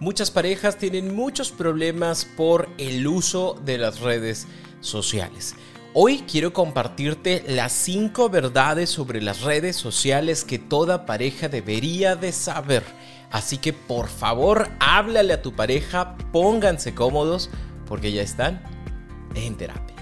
Muchas parejas tienen muchos problemas por el uso de las redes sociales. Hoy quiero compartirte las 5 verdades sobre las redes sociales que toda pareja debería de saber. Así que por favor, háblale a tu pareja, pónganse cómodos porque ya están en terapia.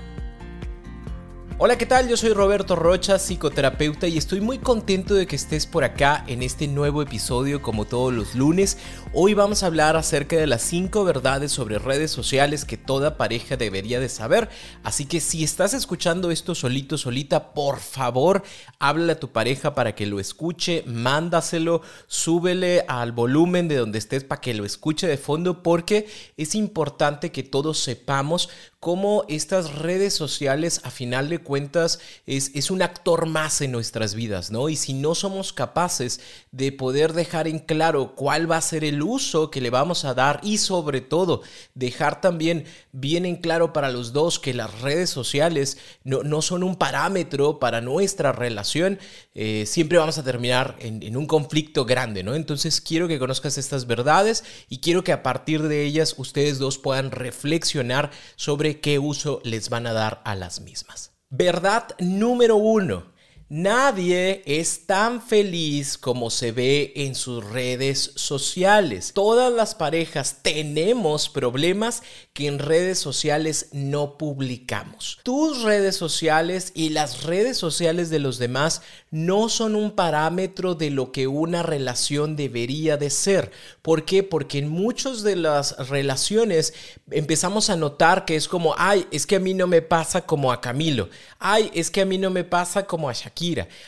Hola, ¿qué tal? Yo soy Roberto Rocha, psicoterapeuta, y estoy muy contento de que estés por acá en este nuevo episodio como todos los lunes. Hoy vamos a hablar acerca de las 5 verdades sobre redes sociales que toda pareja debería de saber. Así que si estás escuchando esto solito, solita, por favor, háblale a tu pareja para que lo escuche, mándaselo, súbele al volumen de donde estés para que lo escuche de fondo porque es importante que todos sepamos cómo estas redes sociales a final de cuentas es, es, un actor más en nuestras vidas, ¿no? Y si no somos capaces de poder dejar en claro cuál va a ser el uso que le vamos a dar y sobre todo dejar también bien en claro para los dos que las redes sociales no, no son un parámetro para nuestra relación, eh, siempre vamos a terminar en, en un conflicto grande, ¿no? Entonces quiero que conozcas estas verdades y quiero que a partir de ellas ustedes dos puedan reflexionar sobre qué uso les van a dar a las mismas. Verdad número uno. Nadie es tan feliz como se ve en sus redes sociales. Todas las parejas tenemos problemas que en redes sociales no publicamos. Tus redes sociales y las redes sociales de los demás no son un parámetro de lo que una relación debería de ser. ¿Por qué? Porque en muchas de las relaciones empezamos a notar que es como, ay, es que a mí no me pasa como a Camilo. Ay, es que a mí no me pasa como a Shakira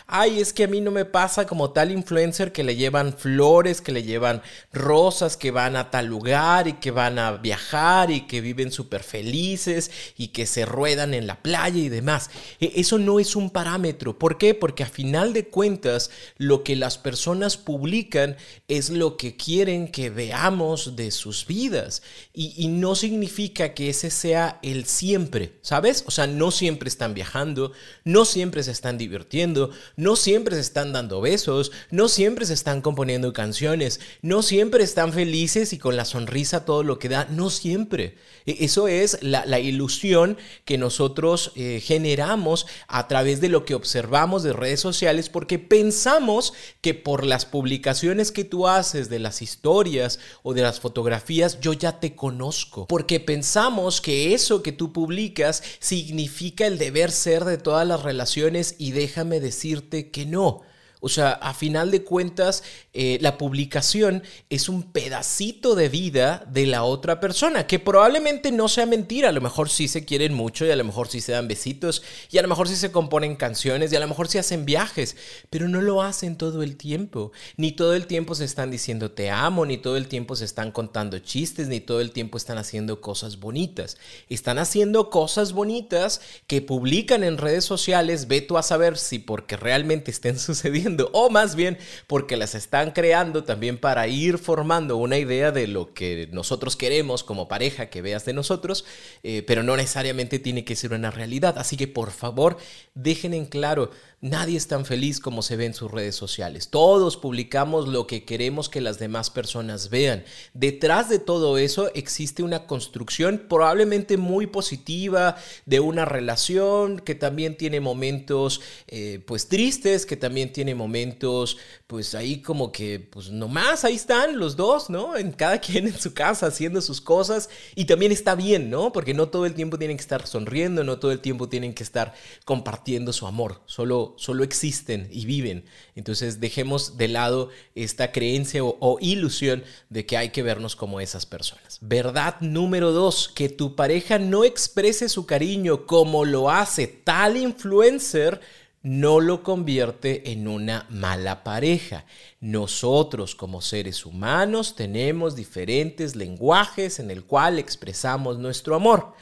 Ay, es que a mí no me pasa como tal influencer que le llevan flores, que le llevan rosas, que van a tal lugar y que van a viajar y que viven súper felices y que se ruedan en la playa y demás. E, eso no es un parámetro. ¿Por qué? Porque a final de cuentas lo que las personas publican es lo que quieren que veamos de sus vidas. Y, y no significa que ese sea el siempre, ¿sabes? O sea, no siempre están viajando, no siempre se están divirtiendo no siempre se están dando besos, no siempre se están componiendo canciones, no siempre están felices y con la sonrisa todo lo que da, no siempre. E, eso es la, ilusión que nosotros eh, generamos a través de lo que observamos de redes sociales porque pensamos que por las publicaciones que tú haces de las historias o de las fotografías yo ya te conozco, porque pensamos que eso que tú publicas significa el deber ser de todas las relaciones y déjame decirte que no. O sea, a final de cuentas, eh, la publicación es un pedacito de vida de la otra persona, que probablemente no sea mentira, a lo mejor sí se quieren mucho y a lo mejor sí se dan besitos y a lo mejor sí se componen canciones y a lo mejor sí hacen viajes, pero no lo hacen todo el tiempo, ni todo el tiempo se están diciendo te amo, ni todo el tiempo se están contando chistes, ni todo el tiempo están haciendo cosas bonitas. Están haciendo cosas bonitas que publican en redes sociales, ve tú a saber si porque realmente estén sucediendo o más bien porque las están creando también para ir formando una idea de lo que nosotros queremos como pareja que veas de nosotros, eh, pero no necesariamente tiene que ser una realidad. Así que por favor, dejen en claro Nadie es tan feliz como se ve en sus redes sociales. Todos publicamos lo que queremos que las demás personas vean. Detrás de todo eso existe una construcción probablemente muy positiva de una relación que también tiene momentos eh, pues tristes, que también tiene momentos pues ahí como que pues nomás ahí están los dos, ¿no? En cada quien en su casa haciendo sus cosas y también está bien, ¿no? Porque no todo el tiempo tienen que estar sonriendo, no todo el tiempo tienen que estar compartiendo su amor. Solo solo, existen y viven. Entonces dejemos de lado esta creencia o, ilusión de que hay que vernos como esas personas. Verdad número dos, que tu pareja no exprese su cariño como lo hace tal influencer no lo convierte en una mala pareja. Nosotros como seres humanos tenemos diferentes lenguajes en el cual expresamos nuestro amor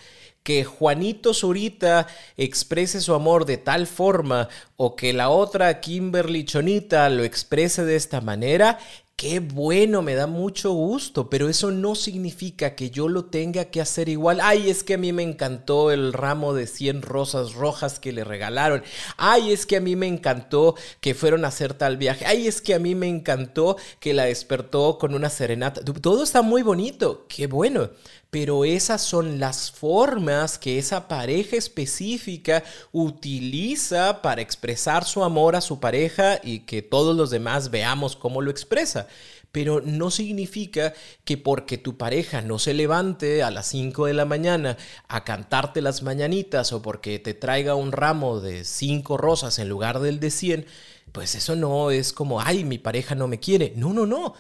que Juanito Zurita exprese su amor de tal forma o que la otra Kimberly Chonita lo exprese de esta manera, Qué bueno, me da mucho gusto, pero eso no significa que yo lo tenga que hacer igual. Ay, es que a mí me encantó el ramo de 100 rosas rojas que le regalaron. Ay, es que a mí me encantó que fueron a hacer tal viaje. Ay, es que a mí me encantó que la despertó con una serenata. Todo está muy bonito, qué bueno pero esas son las formas que esa pareja específica utiliza para expresar su amor a su pareja y que todos los demás veamos cómo lo expresa. Pero no significa que porque tu pareja no se levante a las 5 de la mañana a cantarte las mañanitas o porque te traiga un ramo de 5 rosas en lugar del de 100, pues eso no es como, ay, mi pareja no me quiere. No, no, no.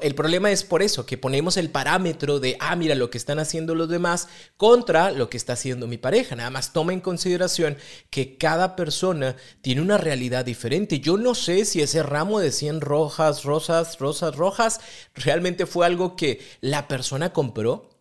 el problema es por eso, que ponemos el parámetro de, ah, mira lo que están haciendo los demás contra lo que está haciendo mi pareja. Nada más toma en consideración que cada persona tiene una realidad diferente. Yo no sé si ese ramo de 100 rojas, rosas, rosas rojas, realmente fue algo que la persona compró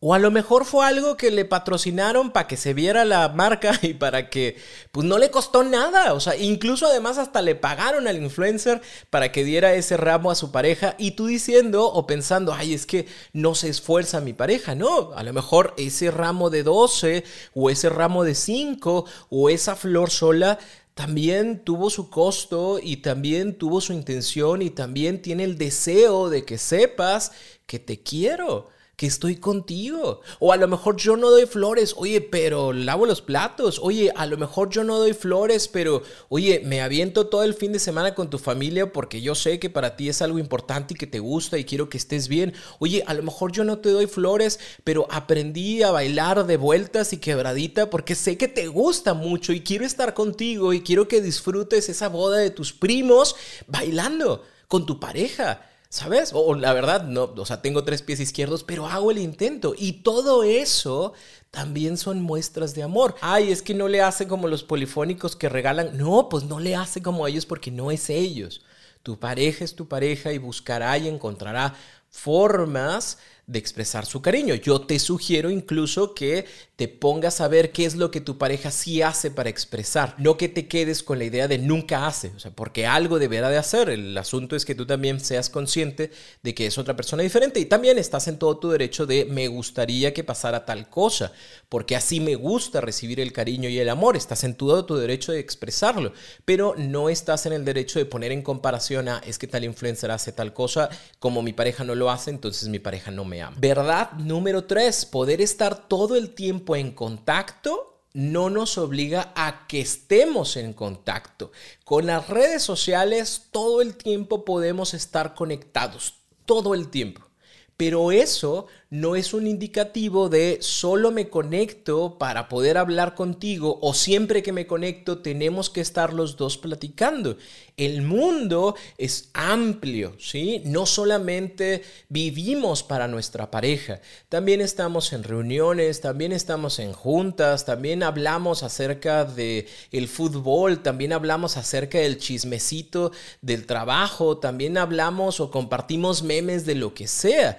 o a lo mejor fue algo que le patrocinaron para que se viera la marca y para que pues no le costó nada. O sea, incluso además hasta le pagaron al influencer para que diera ese ramo a su pareja y tú diciendo o pensando, ay, es que no se esfuerza mi pareja. No, a lo mejor ese ramo de 12 o ese ramo de 5 o esa flor sola también tuvo su costo y también tuvo su intención y también tiene el deseo de que sepas que te quiero que estoy contigo. O a lo mejor yo no doy flores, oye, pero lavo los platos. Oye, a lo mejor yo no doy flores, pero oye, me aviento todo el fin de semana con tu familia porque yo sé que para ti es algo importante y que te gusta y quiero que estés bien. Oye, a lo mejor yo no te doy flores, pero aprendí a bailar de vueltas y quebradita porque sé que te gusta mucho y quiero estar contigo y quiero que disfrutes esa boda de tus primos bailando con tu pareja. ¿Sabes? O, la verdad, no, o sea, tengo tres pies izquierdos, pero hago el intento. Y todo eso también son muestras de amor. Ay, es que no le hace como los polifónicos que regalan. No, pues no le hace como ellos porque no es ellos. Tu pareja es tu pareja y buscará y encontrará formas de expresar su cariño. Yo te sugiero incluso que te pongas a ver qué es lo que tu pareja sí hace para expresar, no que te quedes con la idea de nunca hace, o sea, porque algo deberá de hacer. El asunto es que tú también seas consciente de que es otra persona diferente y también estás en todo tu derecho de me gustaría que pasara tal cosa, porque así me gusta recibir el cariño y el amor, estás en todo tu derecho de expresarlo, pero no estás en el derecho de poner en comparación a es que tal influencer hace tal cosa, como mi pareja no lo hace, entonces mi pareja no me Verdad número tres, poder estar todo el tiempo en contacto no nos obliga a que estemos en contacto. Con las redes sociales todo el tiempo podemos estar conectados, todo el tiempo. Pero eso no es un indicativo de solo me conecto para poder hablar contigo o siempre que me conecto tenemos que estar los dos platicando. El mundo es amplio, ¿sí? No solamente vivimos para nuestra pareja, también estamos en reuniones, también estamos en juntas, también hablamos acerca de el fútbol, también hablamos acerca del chismecito del trabajo, también hablamos o compartimos memes de lo que sea.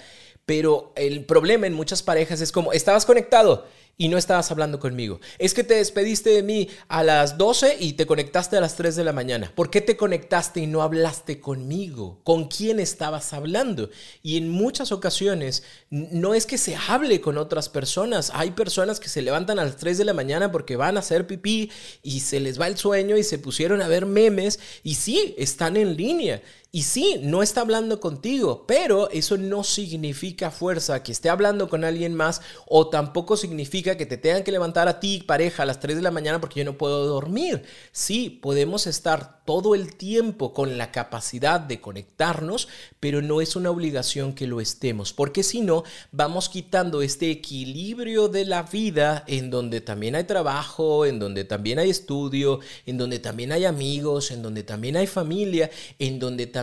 Pero el problema en muchas parejas es como, estabas conectado y no estabas hablando conmigo. Es que te despediste de mí a las 12 y te conectaste a las 3 de la mañana. ¿Por qué te conectaste y no hablaste conmigo? ¿Con quién estabas hablando? Y en muchas ocasiones no es que se hable con otras personas. Hay personas que se levantan a las 3 de la mañana porque van a hacer pipí y se les va el sueño y se pusieron a ver memes y sí, están en línea. Y sí, no está hablando contigo, pero eso no significa fuerza que esté hablando con alguien más o tampoco significa que te tengan que levantar a ti, pareja, a las 3 de la mañana porque yo no puedo dormir. Sí, podemos estar todo el tiempo con la capacidad de conectarnos, pero no es una obligación que lo estemos, porque si no, vamos quitando este equilibrio de la vida en donde también hay trabajo, en donde también hay estudio, en donde también hay amigos, en donde también hay familia, en donde también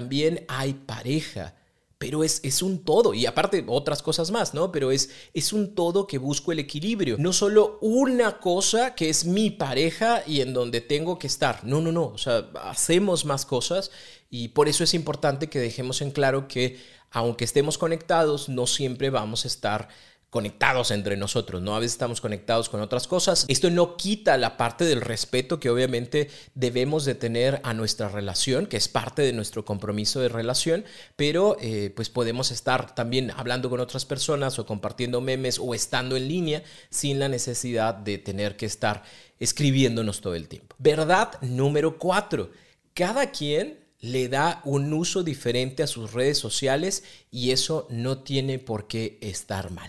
hay pareja. pero es, es, un todo y aparte otras cosas más, ¿no? Pero es, es un todo que busco el equilibrio, no solo una cosa que es mi pareja y en donde tengo que estar, no, no, no, o sea, hacemos más cosas y por eso es importante que dejemos en claro que aunque estemos conectados, no siempre vamos a estar conectados entre nosotros, ¿no? A veces estamos conectados con otras cosas. Esto no quita la parte del respeto que obviamente debemos de tener a nuestra relación, que es parte de nuestro compromiso de relación, pero eh, pues podemos estar también hablando con otras personas o compartiendo memes o estando en línea sin la necesidad de tener que estar escribiéndonos todo el tiempo. Verdad número cuatro. Cada quien le da un uso diferente a sus redes sociales y eso no tiene por qué estar mal.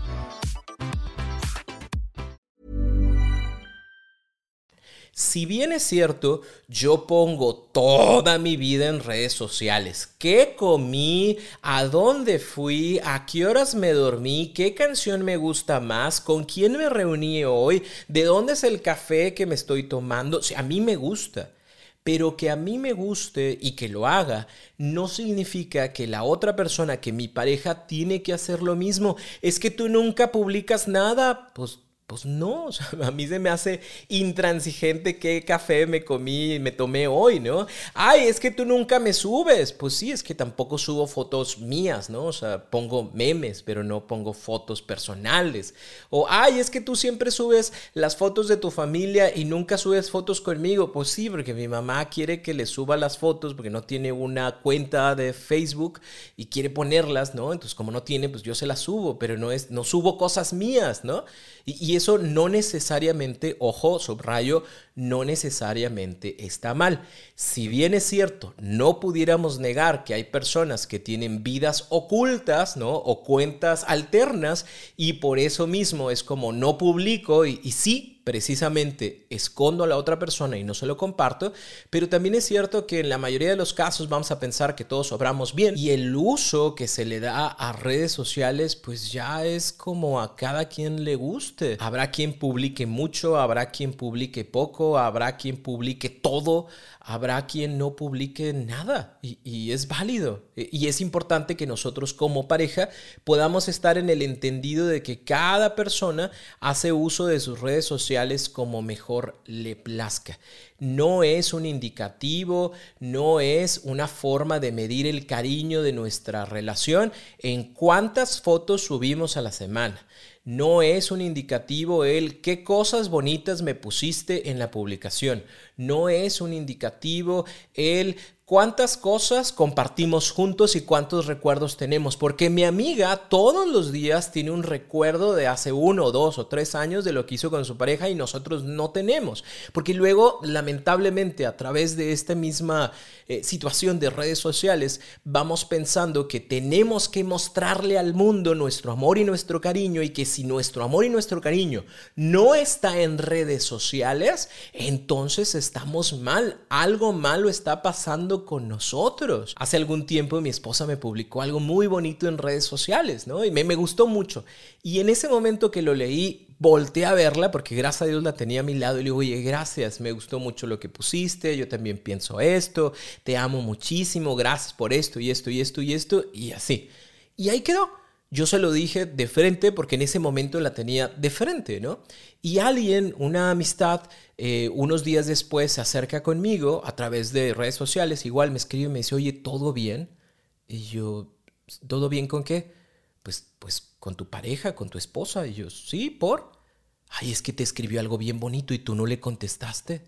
Si bien es cierto, yo pongo toda mi vida en redes sociales. ¿Qué comí? ¿A dónde fui? ¿A qué horas me dormí? ¿Qué canción me gusta más? ¿Con quién me reuní hoy? ¿De dónde es el café que me estoy tomando? O a mí me gusta. Pero que a mí me guste y que lo haga no significa que la otra persona, que mi pareja, tiene que hacer lo mismo. Es que tú nunca publicas nada. Pues pues no, a mí se me hace intransigente qué café me comí, me tomé hoy, ¿no? Ay, es que tú nunca me subes. Pues sí, es que tampoco subo fotos mías, ¿no? O sea, pongo memes, pero no pongo fotos personales. O, ay, es que tú siempre subes las fotos de tu familia y nunca subes fotos conmigo. Pues sí, porque mi mamá quiere que le suba las fotos porque no tiene una cuenta de Facebook y quiere ponerlas, ¿no? Entonces, como no tiene, pues yo se las subo, pero no es, no subo cosas mías, ¿no? Y, eso no necesariamente, ojo, subrayo, no necesariamente está mal. Si bien es cierto, no pudiéramos negar que hay personas que tienen vidas ocultas, ¿no? O cuentas alternas y por eso mismo es como no publico y, y sí, precisamente escondo a la otra persona y no se lo comparto, pero también es cierto que en la mayoría de los casos vamos a pensar que todos obramos bien y el uso que se le da a redes sociales pues ya es como a cada quien le guste. Habrá quien publique mucho, habrá quien publique poco, habrá quien publique todo, habrá quien no publique nada y, es válido. E, y es importante que nosotros como pareja podamos estar en el entendido de que cada persona hace uso de sus redes sociales como mejor le plazca. No es un indicativo, no es una forma de medir el cariño de nuestra relación en cuántas fotos subimos a la semana no es un indicativo el qué cosas bonitas me pusiste en la publicación. No es un indicativo el cuántas cosas compartimos juntos y cuántos recuerdos tenemos. Porque mi amiga todos los días tiene un recuerdo de hace uno, dos o tres años de lo que hizo con su pareja y nosotros no tenemos. Porque luego, lamentablemente, a través de esta misma eh, situación de redes sociales, vamos pensando que tenemos que mostrarle al mundo nuestro amor y nuestro cariño y que si nuestro amor y nuestro cariño no está en redes sociales, entonces estamos mal. Algo malo está pasando con nosotros. Hace algún tiempo mi esposa me publicó algo muy bonito en redes sociales, ¿no? Y me, me gustó mucho. Y en ese momento que lo leí, volteé a verla porque gracias a Dios la tenía a mi lado y le digo, oye, gracias, me gustó mucho lo que pusiste, yo también pienso esto, te amo muchísimo, gracias por esto y esto y esto y esto y así. Y ahí quedó. Yo se lo dije de frente porque en ese momento la tenía de frente, ¿no? Y alguien, una amistad, eh, unos días después se acerca conmigo a través de redes sociales, igual me escribe y me dice, oye, ¿todo bien? Y yo, ¿todo bien con qué? Pues, pues con tu pareja, con tu esposa. Y yo, sí, ¿por? Ay, es que te escribió algo bien bonito y tú no le contestaste.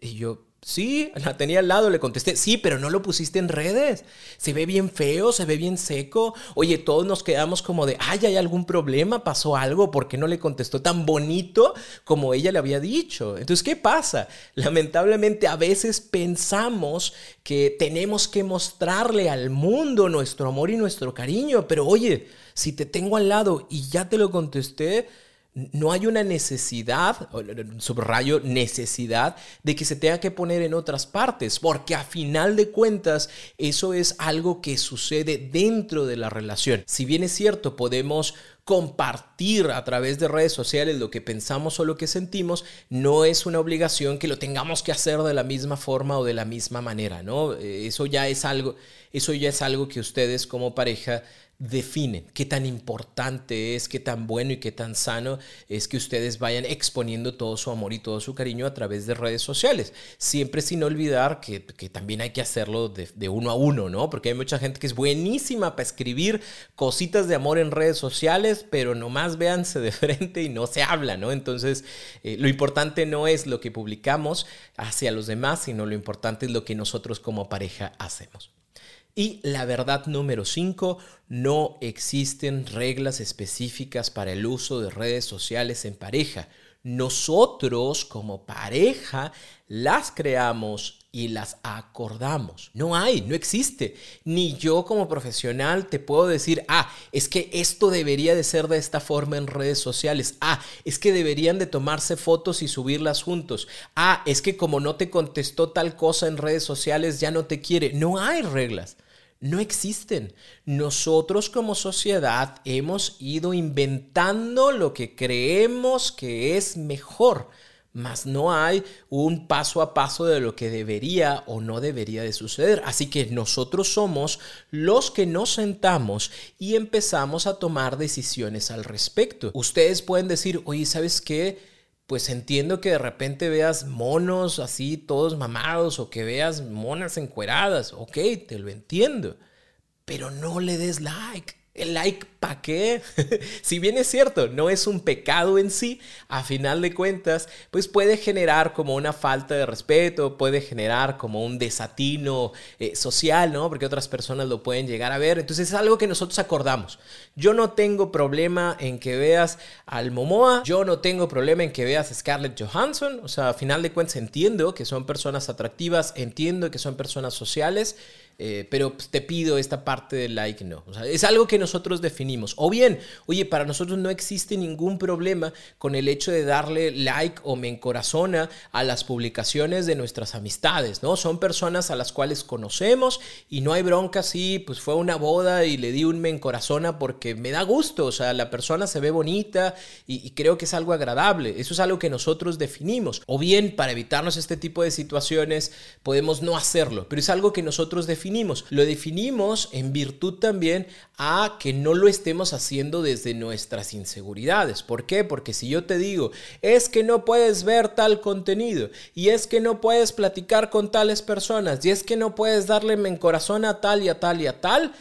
Y yo, Sí, la tenía al lado, le contesté, sí, pero no lo pusiste en redes. Se ve bien feo, se ve bien seco. Oye, todos nos quedamos como de, ay, hay algún problema, pasó algo, ¿por qué no le contestó tan bonito como ella le había dicho? Entonces, ¿qué pasa? Lamentablemente a veces pensamos que tenemos que mostrarle al mundo nuestro amor y nuestro cariño, pero oye, si te tengo al lado y ya te lo contesté, no hay una necesidad, subrayo necesidad, de que se tenga que poner en otras partes, porque a final de cuentas eso es algo que sucede dentro de la relación. Si bien es cierto, podemos compartir a través de redes sociales lo que pensamos o lo que sentimos, no es una obligación que lo tengamos que hacer de la misma forma o de la misma manera, ¿no? Eh, eso ya es algo, eso ya es algo que ustedes como pareja definen qué tan importante es, qué tan bueno y qué tan sano es que ustedes vayan exponiendo todo su amor y todo su cariño a través de redes sociales. Siempre sin olvidar que, también hay que hacerlo de, uno a uno, ¿no? Porque hay mucha gente que es buenísima para escribir cositas de amor en redes sociales, pero nomás véanse de frente y no se habla, ¿no? Entonces, eh, lo importante no es lo que publicamos hacia los demás, sino lo importante es lo que nosotros como pareja hacemos. Y la verdad número 5, no existen reglas específicas para el uso de redes sociales en pareja. Nosotros como pareja las creamos y las acordamos. No hay, no existe. Ni yo como profesional te puedo decir, ah, es que esto debería de ser de esta forma en redes sociales. Ah, es que deberían de tomarse fotos y subirlas juntos. Ah, es que como no te contestó tal cosa en redes sociales, ya no te quiere. No hay reglas no existen. Nosotros como sociedad hemos ido inventando lo que creemos que es mejor, mas no hay un paso a paso de lo que debería o no debería de suceder. Así que nosotros somos los que nos sentamos y empezamos a tomar decisiones al respecto. Ustedes pueden decir, oye, ¿sabes qué? Pues entiendo que de repente veas monos así todos mamados o que veas monas encueradas, ok, te lo entiendo, pero no le des like. El like, ¿para qué? si bien es cierto, no es un pecado en sí, a final de cuentas, pues puede generar como una falta de respeto, puede generar como un desatino eh, social, ¿no? Porque otras personas lo pueden llegar a ver. Entonces es algo que nosotros acordamos. Yo no tengo problema en que veas al Momoa, yo no tengo problema en que veas a Scarlett Johansson, o sea, a final de cuentas entiendo que son personas atractivas, entiendo que son personas sociales. Eh, pero pues, te pido esta parte del like, no. es algo que nosotros definimos. O bien, oye, para nosotros no existe ningún problema con el hecho de darle like o me encorazona a las publicaciones de nuestras amistades, ¿no? Son personas a las cuales conocemos y no hay bronca si pues fue una boda y le di un me encorazona porque me da gusto, o sea, la persona se ve bonita y, y creo que es algo agradable. Eso es algo que nosotros definimos. O bien, para evitarnos este tipo de situaciones, podemos no hacerlo, pero es algo que nosotros definimos lo definimos en virtud también a que no lo estemos haciendo desde nuestras inseguridades. ¿Por qué? Porque si yo te digo, es que no puedes ver tal contenido, y es que no puedes platicar con tales personas, y es que no puedes darle en corazón a tal y a tal y a tal,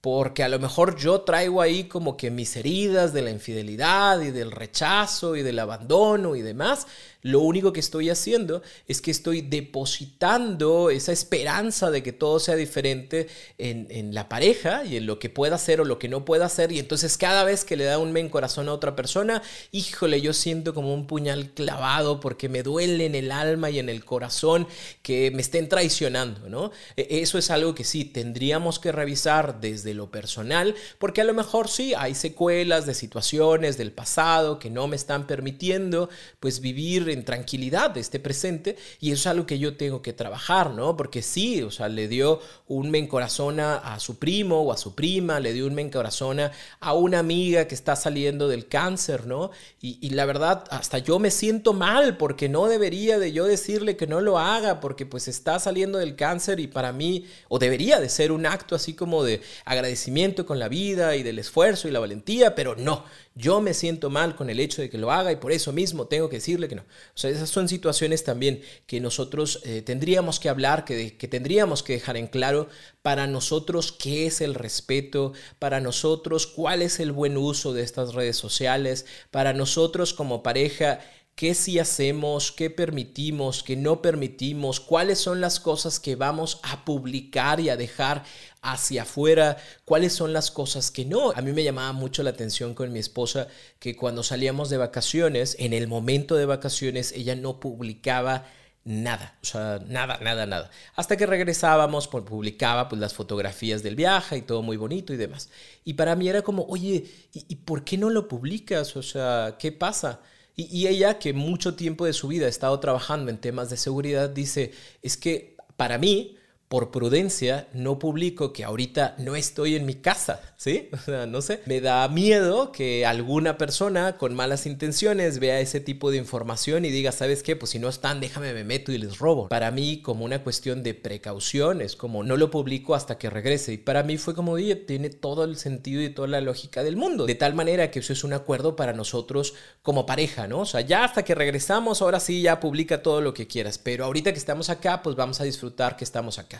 porque a lo mejor yo traigo ahí como que mis heridas de la infidelidad y del rechazo y del abandono y demás, lo único que estoy haciendo es que estoy depositando esa esperanza de que todo sea diferente en, la pareja y en lo que pueda hacer o lo que no pueda hacer. Y entonces cada vez que le da un men corazón a otra persona, híjole, yo siento como un puñal clavado porque me duele en el alma y en el corazón que me estén traicionando, ¿no? E, eso es algo que sí, tendríamos que revisar desde lo personal, porque a lo mejor sí, hay secuelas de situaciones del pasado que no me están permitiendo pues vivir en tranquilidad de este presente y eso es algo que yo tengo que trabajar, ¿no? Porque sí, o sea, le dio un mencorazona a su primo o a su prima, le dio un mencorazona a una amiga que está saliendo del cáncer, ¿no? Y, y la verdad, hasta yo me siento mal porque no debería de yo decirle que no lo haga porque pues está saliendo del cáncer y para mí, o debería de ser un acto así como de agradecimiento con la vida y del esfuerzo y la valentía, pero no, yo me siento mal con el hecho de que lo haga y por eso mismo tengo que decirle que no. O sea, esas son situaciones también que nosotros eh, tendríamos que hablar, que, que tendríamos que dejar en claro para nosotros qué es el respeto, para nosotros cuál es el buen uso de estas redes sociales, para nosotros como pareja qué sí hacemos, qué permitimos, qué no permitimos, cuáles son las cosas que vamos a publicar y a dejar hacia afuera, cuáles son las cosas que no. A mí me llamaba mucho la atención con mi esposa que cuando salíamos de vacaciones, en el momento de vacaciones, ella no publicaba nada, o sea, nada, nada, nada. Hasta que regresábamos, pues, publicaba pues, las fotografías del viaje y todo muy bonito y demás. Y para mí era como, oye, ¿y, por qué no lo publicas? O sea, ¿qué pasa? Y, ella, que mucho tiempo de su vida ha estado trabajando en temas de seguridad, dice, es que para mí, por prudencia, no publico que ahorita no estoy en mi casa, ¿sí? O sea, no sé. Me da miedo que alguna persona con malas intenciones vea ese tipo de información y diga, ¿sabes qué? Pues si no están, déjame me meto y les robo. Para mí, como una cuestión de precaución, es como no lo publico hasta que regrese. Y para mí fue como, oye, tiene todo el sentido y toda la lógica del mundo. De tal manera que eso es un acuerdo para nosotros como pareja, ¿no? O sea, ya hasta que regresamos, ahora sí, ya publica todo lo que quieras. Pero ahorita que estamos acá, pues vamos a disfrutar que estamos acá.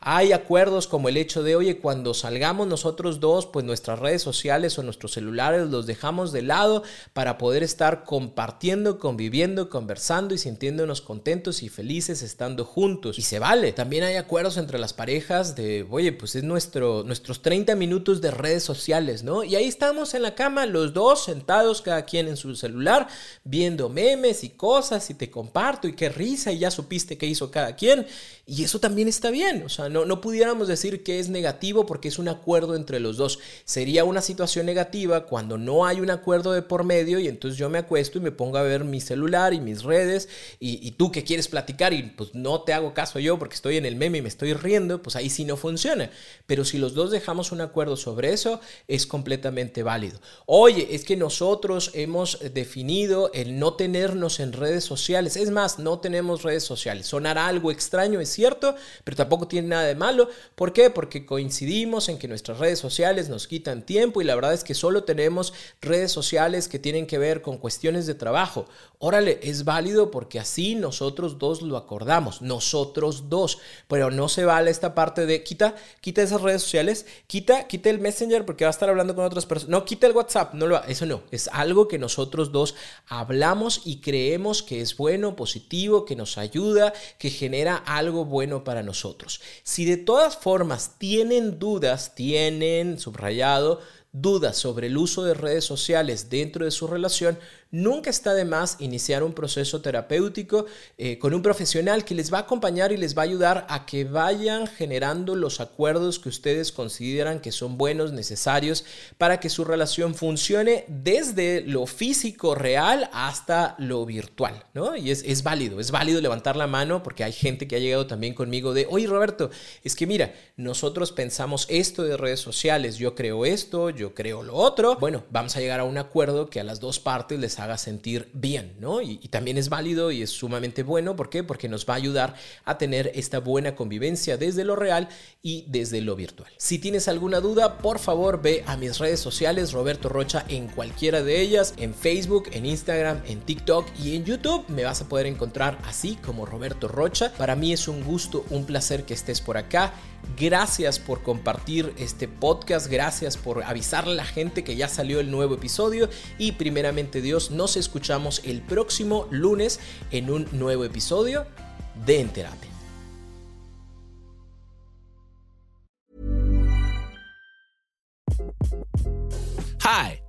Hay acuerdos como el hecho de, oye, cuando salgamos nosotros dos, pues nuestras redes sociales o nuestros celulares los dejamos de lado para poder estar compartiendo, conviviendo, conversando y sintiéndonos contentos y felices estando juntos. Y se vale. También hay acuerdos entre las parejas de, oye, pues es nuestro, nuestros 30 minutos de redes sociales, ¿no? Y ahí estamos en la cama, los dos sentados, cada quien en su celular, viendo memes y cosas y te comparto y qué risa y ya supiste qué hizo cada quien. Y eso también está bien, o sea, no, no pudiéramos decir que es negativo porque es un acuerdo entre los dos. Sería una situación negativa cuando no hay un acuerdo de por medio y entonces yo me acuesto y me pongo a ver mi celular y mis redes y, tú que quieres platicar y pues no te hago caso yo porque estoy en el meme y me estoy riendo, pues ahí sí no funciona. Pero si los dos dejamos un acuerdo sobre eso, es completamente válido. Oye, es que nosotros hemos definido el no tenernos en redes sociales. Es más, no tenemos redes sociales. Sonará algo extraño, es cierto, pero tampoco tiene nada de malo. ¿Por qué? Porque coincidimos en que nuestras redes sociales nos quitan tiempo y la verdad es que solo tenemos redes sociales que tienen que ver con cuestiones de trabajo. Órale, es válido porque así nosotros dos lo acordamos, nosotros dos, pero no se vale esta parte de quita, quita esas redes sociales, quita, quita el Messenger porque va a estar hablando con otras personas. No, quita el WhatsApp, no lo, eso no, es algo que nosotros dos hablamos y creemos que es bueno, positivo, que nos ayuda, que genera algo bueno para nosotros. Si de todas formas tienen dudas, tienen subrayado dudas sobre el uso de redes sociales dentro de su relación, nunca está de más iniciar un proceso terapéutico eh, con un profesional que les va a acompañar y les va a ayudar a que vayan generando los acuerdos que ustedes consideran que son buenos, necesarios para que su relación funcione desde lo físico real hasta lo virtual, ¿no? Y es, es válido, es válido levantar la mano porque hay gente que ha llegado también conmigo de, oye Roberto, es que mira, nosotros pensamos esto de redes sociales, yo creo esto, yo creo lo otro, bueno, vamos a llegar a un acuerdo que a las dos partes les haga sentir bien, ¿no? Y, también es válido y es sumamente bueno. ¿Por qué? Porque nos va a ayudar a tener esta buena convivencia desde lo real y desde lo virtual. Si tienes alguna duda, por favor ve a mis redes sociales, Roberto Rocha, en cualquiera de ellas, en Facebook, en Instagram, en TikTok y en YouTube. Me vas a poder encontrar así como Roberto Rocha. Para mí es un gusto, un placer que estés por acá. Gracias por compartir este podcast, gracias por avisarle a la gente que ya salió el nuevo episodio y primeramente Dios, nos escuchamos el próximo lunes en un nuevo episodio de En Terapia. Hi,